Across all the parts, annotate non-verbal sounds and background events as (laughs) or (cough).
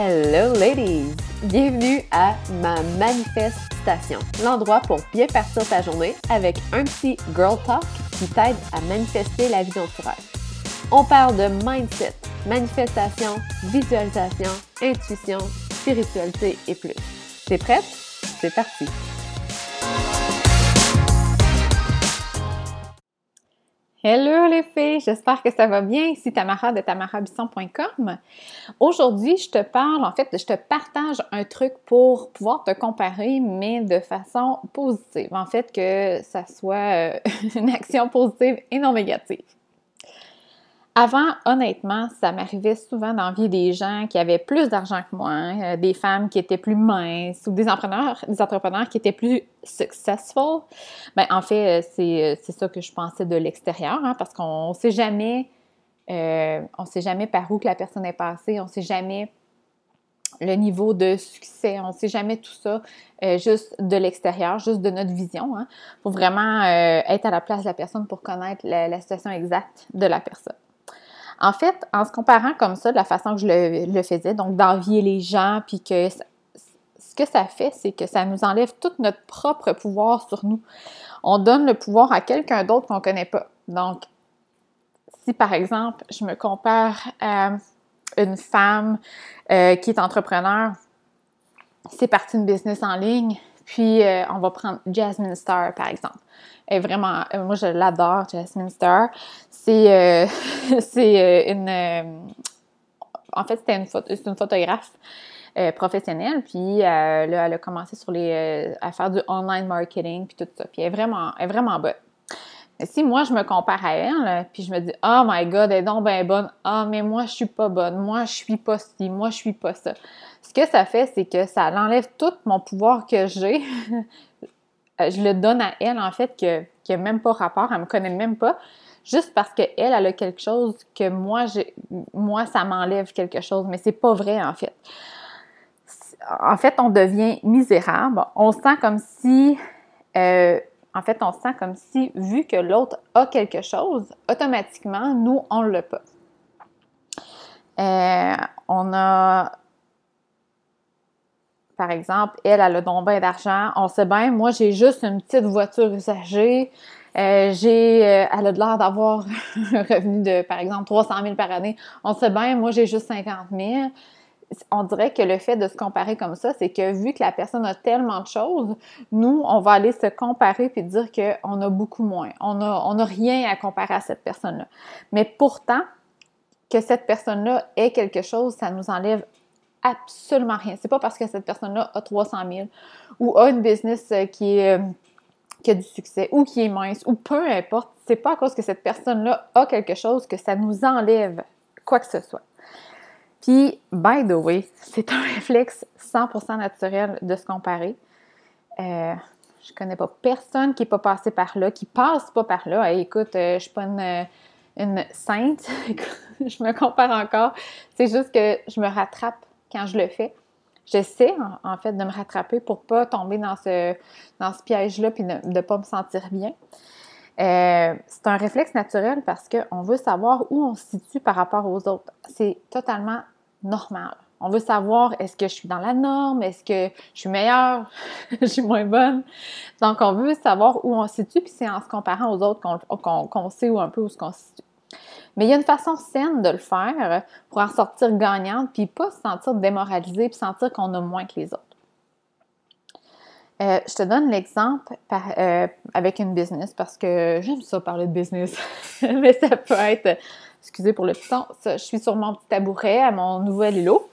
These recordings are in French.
Hello ladies! Bienvenue à ma manifestation, l'endroit pour bien partir ta journée avec un petit girl talk qui t'aide à manifester la vie dont. On parle de mindset, manifestation, visualisation, intuition, spiritualité et plus. T'es prête? C'est parti! Hello les filles, j'espère que ça va bien. Ici Tamara de tamarabisson.com. Aujourd'hui, je te parle, en fait, je te partage un truc pour pouvoir te comparer, mais de façon positive. En fait, que ça soit euh, (laughs) une action positive et non négative. Avant, honnêtement, ça m'arrivait souvent d'envier des gens qui avaient plus d'argent que moi, hein, euh, des femmes qui étaient plus minces ou des entrepreneurs, des entrepreneurs qui étaient plus successful. Ben, en fait, euh, euh, c'est ça que je pensais de l'extérieur, hein, parce qu'on ne sait jamais, sait jamais par où que la personne est passée, on ne sait jamais le niveau de succès, on ne sait jamais tout ça juste de l'extérieur, juste de notre vision. Hein. faut vraiment être à la place de la personne pour connaître la situation exacte de la personne. En fait, en se comparant comme ça, de la façon que je le, faisais, donc d'envier les gens, puis que ce que ça fait, c'est que ça nous enlève tout notre propre pouvoir sur nous. On donne le pouvoir à quelqu'un d'autre qu'on ne connaît pas. Donc, si par exemple, je me compare à une femme euh, qui est entrepreneur, c'est parti une business en ligne, puis euh, on va prendre Jasmine Star par exemple. Est vraiment, euh, moi je l'adore, Jasmine Star. C'est euh, (laughs) c'est une, en fait c'était une, une photographe professionnelle, puis là elle a commencé sur les, à faire du online marketing puis tout ça. Puis elle est vraiment, elle est vraiment bonne. Si moi, je me compare à elle, puis je me dis, oh my God, elle est donc bien bonne. Ah, mais moi, je suis pas bonne. Moi, je suis pas ci. Moi, je suis pas ça. Ce que ça fait, c'est que ça enlève tout mon pouvoir que j'ai. (laughs) je le donne à elle, en fait, que, qui n'a même pas rapport. Elle me connaît même pas. Juste parce qu'elle, elle a quelque chose que moi, moi, ça m'enlève quelque chose. Mais c'est pas vrai, en fait. En fait, on devient misérable. On sent comme si. Euh, en fait, on sent comme si, vu que l'autre a quelque chose, automatiquement, nous, on ne l'a pas. Euh, on a, par exemple, elle, elle a donc bien d'argent. On sait bien, moi, j'ai juste une petite voiture usagée. Euh, j'ai, euh, elle a l'air d'avoir (laughs) un revenu de, par exemple, 300 000 par année. On sait bien, moi, j'ai juste 50 000 on dirait que le fait de se comparer comme ça, c'est que vu que la personne a tellement de choses, nous, on va aller se comparer puis dire qu'on a beaucoup moins. On n'a rien à comparer à cette personne-là. Mais pourtant, que cette personne-là ait quelque chose, ça nous enlève absolument rien. C'est pas parce que cette personne-là a 300 000 ou a une business euh, euh, qui a du succès ou qui est mince ou peu importe, c'est pas à cause que cette personne-là a quelque chose que ça nous enlève quoi que ce soit. Puis, by the way, (laughs) c'est un réflexe 100% naturel de se comparer. Euh, je connais pas personne qui n'est pas passé par là, qui passe pas par là. écoute, euh, je suis pas une, une sainte, (laughs) je me compare encore. C'est juste que je me rattrape quand je le fais. J'essaie, en, fait, de me rattraper pour pas tomber dans ce, dans ce piège-là puis de ne pas me sentir bien. Euh, c'est un réflexe naturel parce qu'on veut savoir où on se situe par rapport aux autres. C'est totalement normal. On veut savoir est-ce que je suis dans la norme, est-ce que je suis meilleure, (laughs) je suis moins bonne? Donc, on veut savoir où on se situe, puis c'est en se comparant aux autres qu'on sait où un peu où se situe. Mais il y a une façon saine de le faire pour en sortir gagnante, puis pas se sentir démoralisé, puis sentir qu'on a moins que les autres. Euh, je te donne l'exemple euh, avec une business parce que j'aime ça parler de business, (laughs) mais ça peut être, excusez pour le son, je suis sur mon petit tabouret à mon nouvel îlot.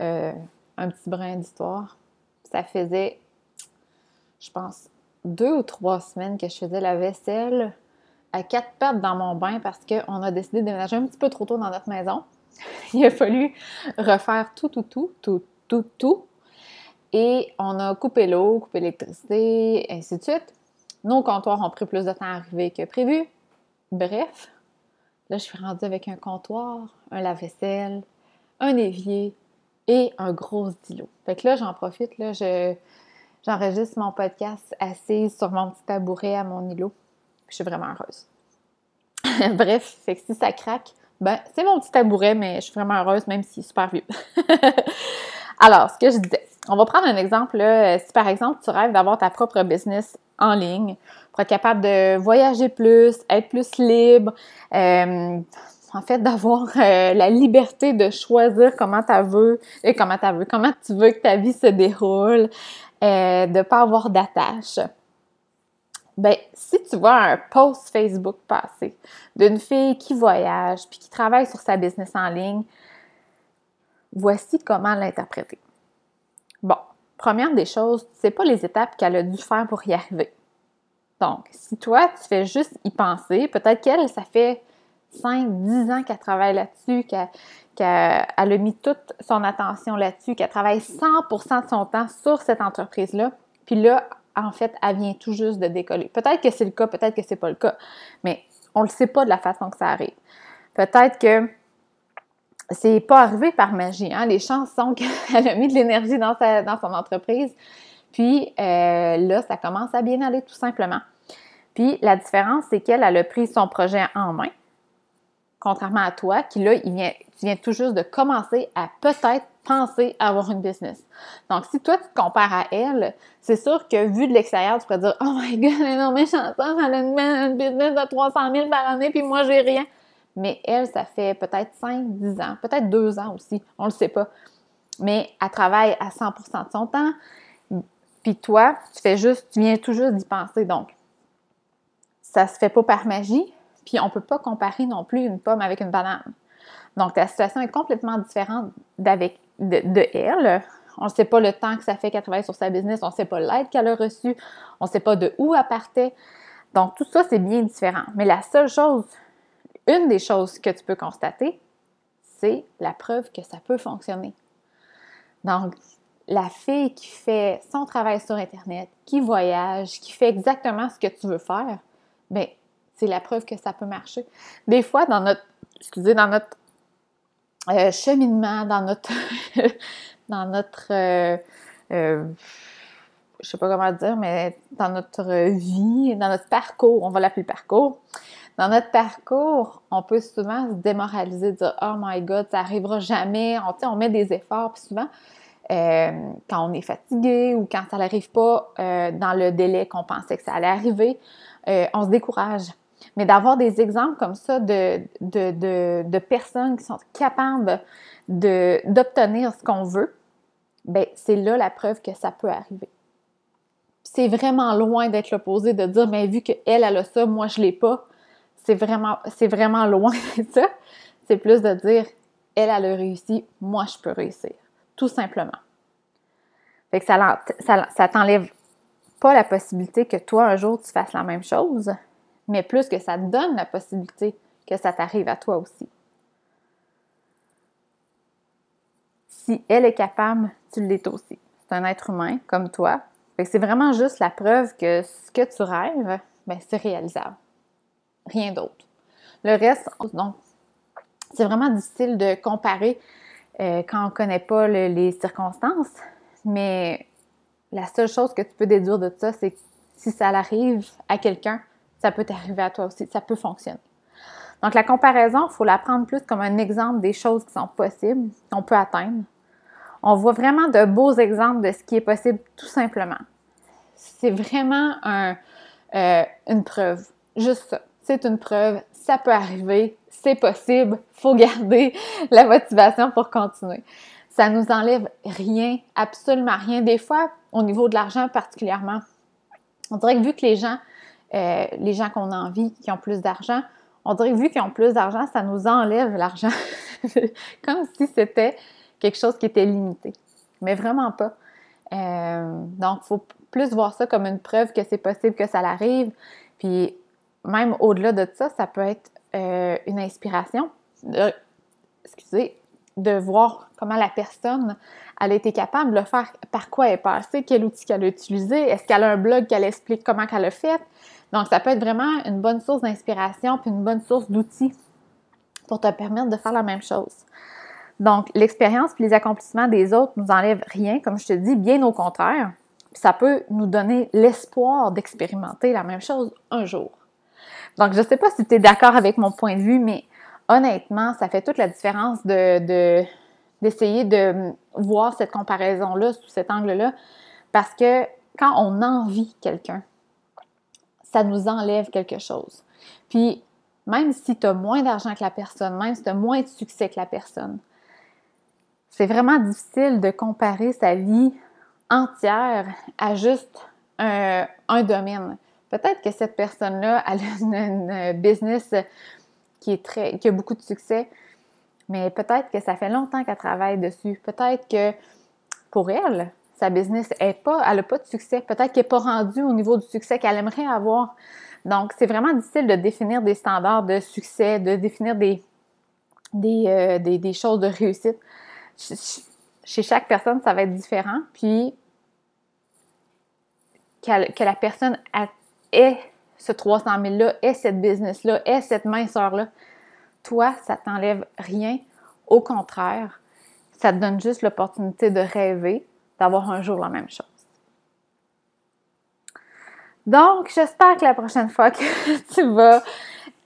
Euh, un petit brin d'histoire. Ça faisait, je pense, deux ou trois semaines que je faisais la vaisselle à quatre pattes dans mon bain parce qu'on a décidé de déménager un petit peu trop tôt dans notre maison. (laughs) Il a fallu refaire tout, tout, tout, tout, tout, tout et on a coupé l'eau, coupé l'électricité, ainsi de suite. Nos comptoirs ont pris plus de temps à arriver que prévu. Bref, là, je suis rendue avec un comptoir, un lave-vaisselle, un évier et un gros stylo. Fait que là, j'en profite, là, je, j'enregistre mon podcast assise sur mon petit tabouret à mon îlot. je suis vraiment heureuse. (laughs) Bref, fait que si ça craque, Ben, c'est mon petit tabouret, mais je suis vraiment heureuse, même s'il est super vieux. (laughs) Alors, ce que je disais, on va prendre un exemple. Si par exemple, tu rêves d'avoir ta propre business en ligne, pour être capable de voyager plus, être plus libre, euh, en fait, d'avoir euh, la liberté de choisir comment tu veux, et euh, comment tu veux, comment tu veux que ta vie se déroule, de ne pas avoir d'attache. Ben, si tu vois un post Facebook passer d'une fille qui voyage puis qui travaille sur sa business en ligne, voici comment l'interpréter. Bon, première des choses, tu sais pas les étapes qu'elle a dû faire pour y arriver. Donc, si toi, tu fais juste y penser, peut-être qu'elle, ça fait 5, 10 ans qu'elle travaille là-dessus, qu'elle a mis toute son attention là-dessus, qu'elle travaille 100% de son temps sur cette entreprise-là. Puis là, en fait, elle vient tout juste de décoller. Peut-être que c'est le cas, peut-être que c'est pas le cas, mais on le sait pas de la façon que ça arrive. Peut-être que c'est pas arrivé par magie. Hein? Les chances sont (laughs) qu'elle a mis de l'énergie dans, dans son entreprise. Puis euh, là, ça commence à bien aller tout simplement. Puis la différence, c'est qu'elle a pris son projet en main, contrairement à toi, qui là, tu viens tout juste de commencer à peut-être penser à avoir une business. Donc, si toi, tu te compares à elle, c'est sûr que vu de l'extérieur, tu pourrais dire Oh my god, elle est chanteuse, elle a une, business de 300 000 par année, puis moi, j'ai rien. Mais elle, ça fait peut-être 5, 10 ans, peut-être 2 ans aussi, on le sait pas. Mais elle travaille à 100% de son temps, puis toi, tu fais juste, tu viens tout juste d'y penser. Donc, ça se fait pas par magie, puis on peut pas comparer non plus une pomme avec une banane. Donc, ta situation est complètement différente d'avec, de, elle. On ne sait pas le temps que ça fait qu'elle travaille sur sa business, on ne sait pas l'aide qu'elle a reçue, on ne sait pas de où elle partait. Donc, tout ça, c'est bien différent. Mais la seule chose, une des choses que tu peux constater, c'est la preuve que ça peut fonctionner. Donc, la fille qui fait son travail sur Internet, qui voyage, qui fait exactement ce que tu veux faire, bien, c'est la preuve que ça peut marcher. Des fois, dans notre, excusez, dans notre euh, cheminement, dans notre, (laughs) dans notre, euh, euh, je sais pas comment dire, mais dans notre vie, dans notre parcours, on va l'appeler parcours. Dans notre parcours, on peut souvent se démoraliser, dire Oh my God, ça arrivera jamais. On, on met des efforts, puis souvent, quand on est fatigué ou quand ça n'arrive pas dans le délai qu'on pensait que ça allait arriver, on se décourage. Mais d'avoir des exemples comme ça de, de, personnes qui sont capables d'obtenir ce qu'on veut, ben c'est là la preuve que ça peut arriver. C'est vraiment loin d'être l'opposé de dire, mais vu qu'elle, elle a ça, moi je l'ai pas. C'est vraiment, c'est loin (laughs) de ça. C'est plus de dire, elle, elle a réussi, moi je peux réussir. Tout simplement. Fait ça, ça t'enlève pas la possibilité que toi, un jour, tu fasses la même chose, mais plus que ça donne la possibilité que ça t'arrive à toi aussi. Si elle est capable, tu l'es aussi. C'est un être humain comme toi. C'est vraiment juste la preuve que ce que tu rêves, ben, c'est réalisable. Rien d'autre. Le reste, donc, c'est vraiment difficile de comparer euh, quand on ne connaît pas les circonstances, mais la seule chose que tu peux déduire de ça, c'est que si ça arrive à quelqu'un, ça peut t'arriver à toi aussi, ça peut fonctionner. Donc, la comparaison, il faut la prendre plus comme un exemple des choses qui sont possibles, qu'on peut atteindre. On voit vraiment de beaux exemples de ce qui est possible tout simplement. C'est vraiment euh, une preuve. Juste ça. C'est une preuve, ça peut arriver, c'est possible, faut garder la motivation pour continuer. Ça nous enlève rien, absolument rien. Des fois, au niveau de l'argent particulièrement, on dirait que vu que les gens euh, les gens qu'on envie, qui ont plus d'argent, on dirait que vu qu'ils ont plus d'argent, ça nous enlève l'argent. (laughs) Comme si c'était quelque chose qui était limité. Mais vraiment pas. Euh, donc, il faut plus voir ça comme une preuve que c'est possible que ça l'arrive. Puis, même au-delà de ça, ça peut être euh, une inspiration. excusez, de voir comment la personne elle a été capable de le faire, par quoi elle est passée, quel outil qu'elle a utilisé, est-ce qu'elle a un blog qu'elle explique comment qu'elle a fait. Donc, ça peut être vraiment une bonne source d'inspiration puis une bonne source d'outils pour te permettre de faire la même chose. Donc, l'expérience puis les accomplissements des autres nous enlèvent rien, comme je te dis, bien au contraire. ça peut nous donner l'espoir d'expérimenter la même chose un jour. Donc, je ne sais pas si tu es d'accord avec mon point de vue, mais honnêtement, ça fait toute la différence de, d'essayer de voir cette comparaison-là sous cet angle-là. Parce que quand on envie quelqu'un, ça nous enlève quelque chose. Puis, même si tu as moins d'argent que la personne, même si tu as moins de succès que la personne, c'est vraiment difficile de comparer sa vie entière à juste un, domaine. Peut-être que cette personne-là a une, business qui, est très, qui a beaucoup de succès, mais peut-être que ça fait longtemps qu'elle travaille dessus. Peut-être que pour elle, sa business est pas, elle n'a pas de succès. Peut-être qu'elle n'est pas rendue au niveau du succès qu'elle aimerait avoir. Donc, c'est vraiment difficile de définir des standards de succès, de définir des, des, euh, des choses de réussite. Chez chaque personne, ça va être différent. Puis, que la personne ait ce 300 000-là, ait cette business-là, ait cette minceur-là, toi, ça t'enlève rien. Au contraire, ça te donne juste l'opportunité de rêver, d'avoir un jour la même chose. Donc, j'espère que la prochaine fois que (laughs) tu vas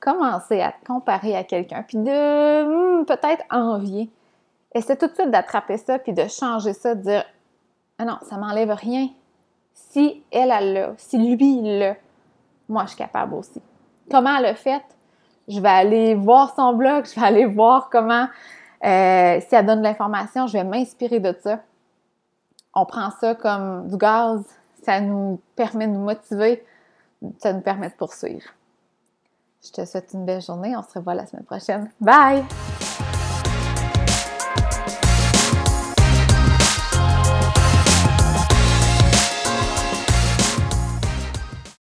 commencer à te comparer à quelqu'un, puis de hmm, peut-être envier, essaie tout de suite d'attraper ça, puis de changer ça, de dire Ah non, ça m'enlève rien. Si elle, elle l'a, si lui, l'a, moi, je suis capable aussi. Comment elle a fait? Je vais aller voir son blog, je vais aller voir comment, euh, si elle donne de l'information, je vais m'inspirer de ça. On prend ça comme du gaz, ça nous permet de nous motiver, ça nous permet de poursuivre. Je te souhaite une belle journée, on se revoit la semaine prochaine. Bye!